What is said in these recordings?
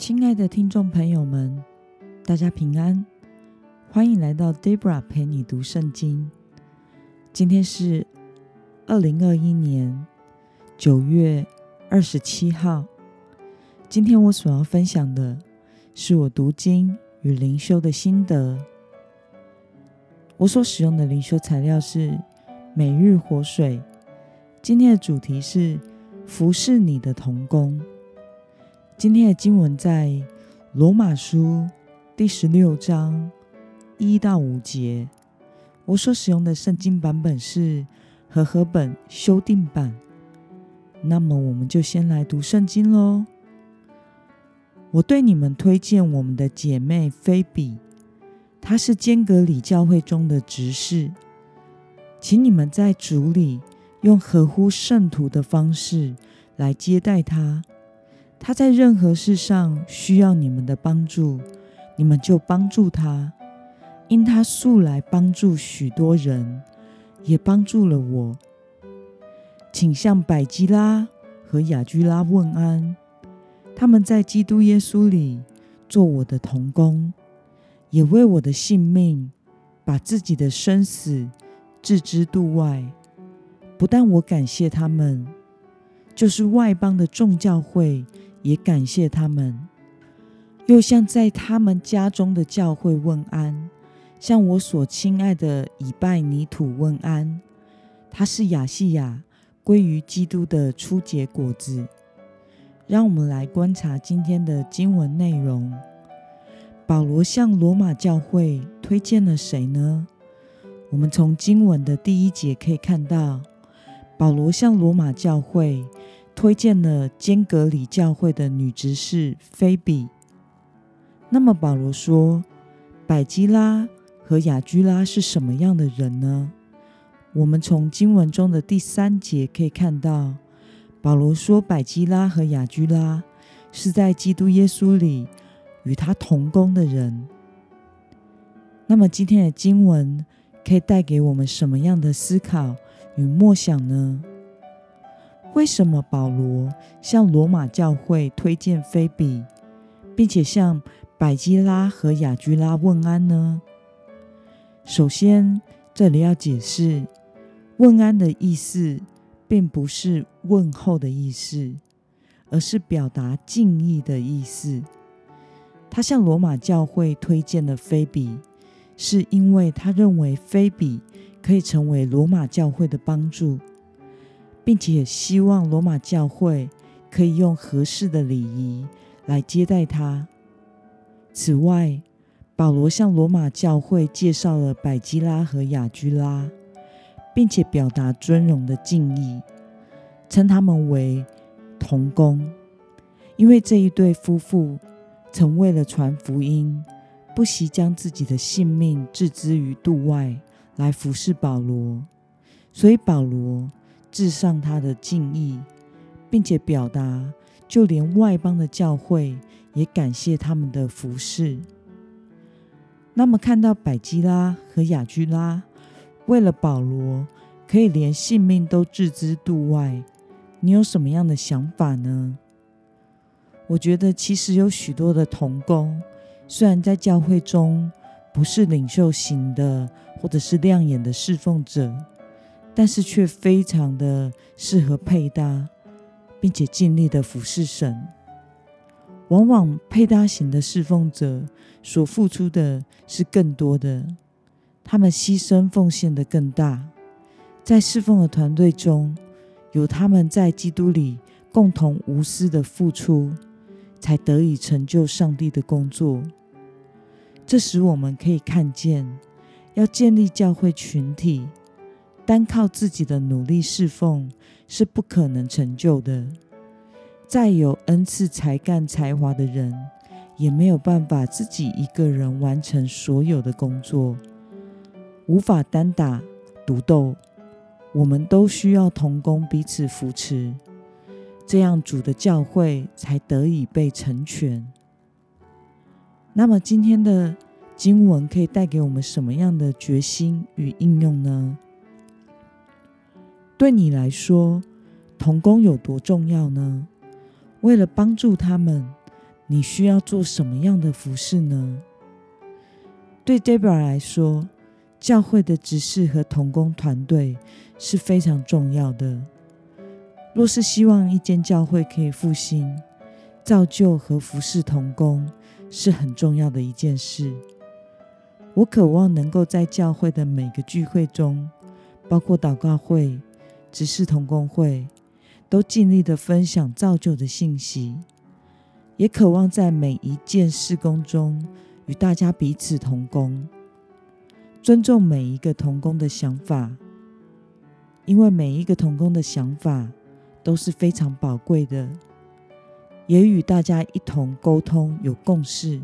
亲爱的听众朋友们，大家平安，欢迎来到 Debra 陪你读圣经。今天是二零二一年九月二十七号。今天我所要分享的是我读经与灵修的心得。我所使用的灵修材料是每日活水。今天的主题是服侍你的童工。今天的经文在罗马书第十六章一到五节。我所使用的圣经版本是和合本修订版。那么，我们就先来读圣经喽。我对你们推荐我们的姐妹菲比，她是坚格里教会中的执事，请你们在主里用合乎圣徒的方式来接待她。他在任何事上需要你们的帮助，你们就帮助他，因他素来帮助许多人，也帮助了我。请向百基拉和雅居拉问安，他们在基督耶稣里做我的同工，也为我的性命把自己的生死置之度外。不但我感谢他们，就是外邦的众教会。也感谢他们，又向在他们家中的教会问安，向我所亲爱的以拜尼土问安。他是亚细亚归于基督的初结果子。让我们来观察今天的经文内容。保罗向罗马教会推荐了谁呢？我们从经文的第一节可以看到，保罗向罗马教会。推荐了坚格里教会的女执事菲比。那么保罗说，百基拉和雅居拉是什么样的人呢？我们从经文中的第三节可以看到，保罗说百基拉和雅居拉是在基督耶稣里与他同工的人。那么今天的经文可以带给我们什么样的思考与默想呢？为什么保罗向罗马教会推荐菲比，并且向百基拉和雅居拉问安呢？首先，这里要解释，问安的意思并不是问候的意思，而是表达敬意的意思。他向罗马教会推荐了菲比，是因为他认为菲比可以成为罗马教会的帮助。并且希望罗马教会可以用合适的礼仪来接待他。此外，保罗向罗马教会介绍了百基拉和雅居拉，并且表达尊荣的敬意，称他们为同工，因为这一对夫妇曾为了传福音，不惜将自己的性命置之于度外来服侍保罗，所以保罗。致上他的敬意，并且表达，就连外邦的教会也感谢他们的服侍。那么，看到百基拉和雅居拉为了保罗可以连性命都置之度外，你有什么样的想法呢？我觉得，其实有许多的童工，虽然在教会中不是领袖型的，或者是亮眼的侍奉者。但是却非常的适合配搭，并且尽力的服侍神。往往配搭型的侍奉者所付出的是更多的，他们牺牲奉献的更大。在侍奉的团队中，有他们在基督里共同无私的付出，才得以成就上帝的工作。这使我们可以看见，要建立教会群体。单靠自己的努力侍奉是不可能成就的。再有恩赐、才干、才华的人，也没有办法自己一个人完成所有的工作，无法单打独斗。我们都需要同工，彼此扶持，这样主的教会才得以被成全。那么，今天的经文可以带给我们什么样的决心与应用呢？对你来说，童工有多重要呢？为了帮助他们，你需要做什么样的服饰呢？对 Debra 来说，教会的执事和童工团队是非常重要的。若是希望一间教会可以复兴、造就和服侍童工，是很重要的一件事。我渴望能够在教会的每个聚会中，包括祷告会、执事同工会，都尽力的分享造就的信息，也渴望在每一件事工中与大家彼此同工，尊重每一个同工的想法，因为每一个同工的想法都是非常宝贵的，也与大家一同沟通，有共识。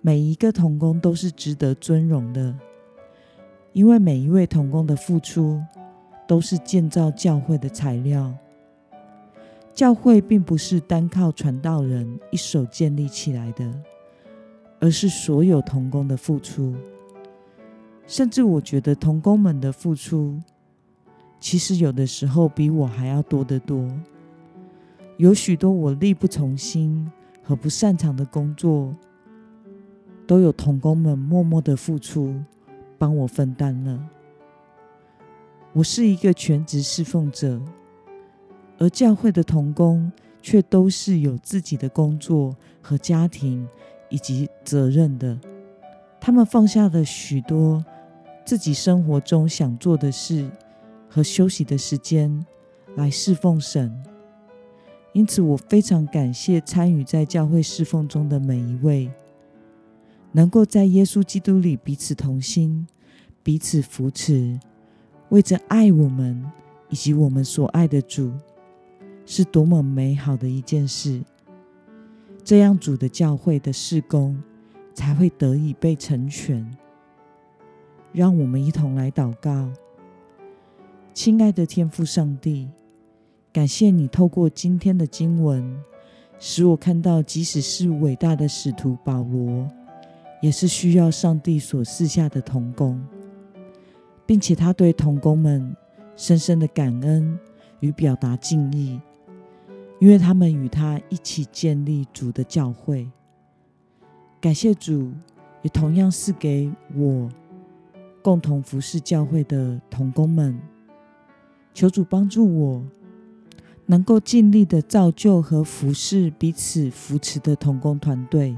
每一个童工都是值得尊荣的，因为每一位童工的付出都是建造教会的材料。教会并不是单靠传道人一手建立起来的，而是所有童工的付出。甚至我觉得童工们的付出，其实有的时候比我还要多得多。有许多我力不从心和不擅长的工作。都有童工们默默的付出，帮我分担了。我是一个全职侍奉者，而教会的童工却都是有自己的工作和家庭以及责任的。他们放下了许多自己生活中想做的事和休息的时间来侍奉神。因此，我非常感谢参与在教会侍奉中的每一位。能够在耶稣基督里彼此同心，彼此扶持，为着爱我们以及我们所爱的主，是多么美好的一件事！这样主的教会的事工才会得以被成全。让我们一同来祷告，亲爱的天父上帝，感谢你透过今天的经文，使我看到，即使是伟大的使徒保罗。也是需要上帝所赐下的童工，并且他对童工们深深的感恩与表达敬意，因为他们与他一起建立主的教会。感谢主，也同样是给我共同服侍教会的童工们。求主帮助我，能够尽力的造就和服侍彼此扶持的童工团队。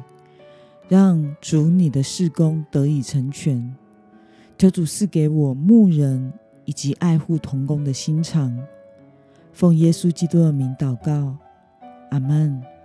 让主你的事工得以成全，求主赐给我牧人以及爱护童工的心肠。奉耶稣基督的名祷告，阿门。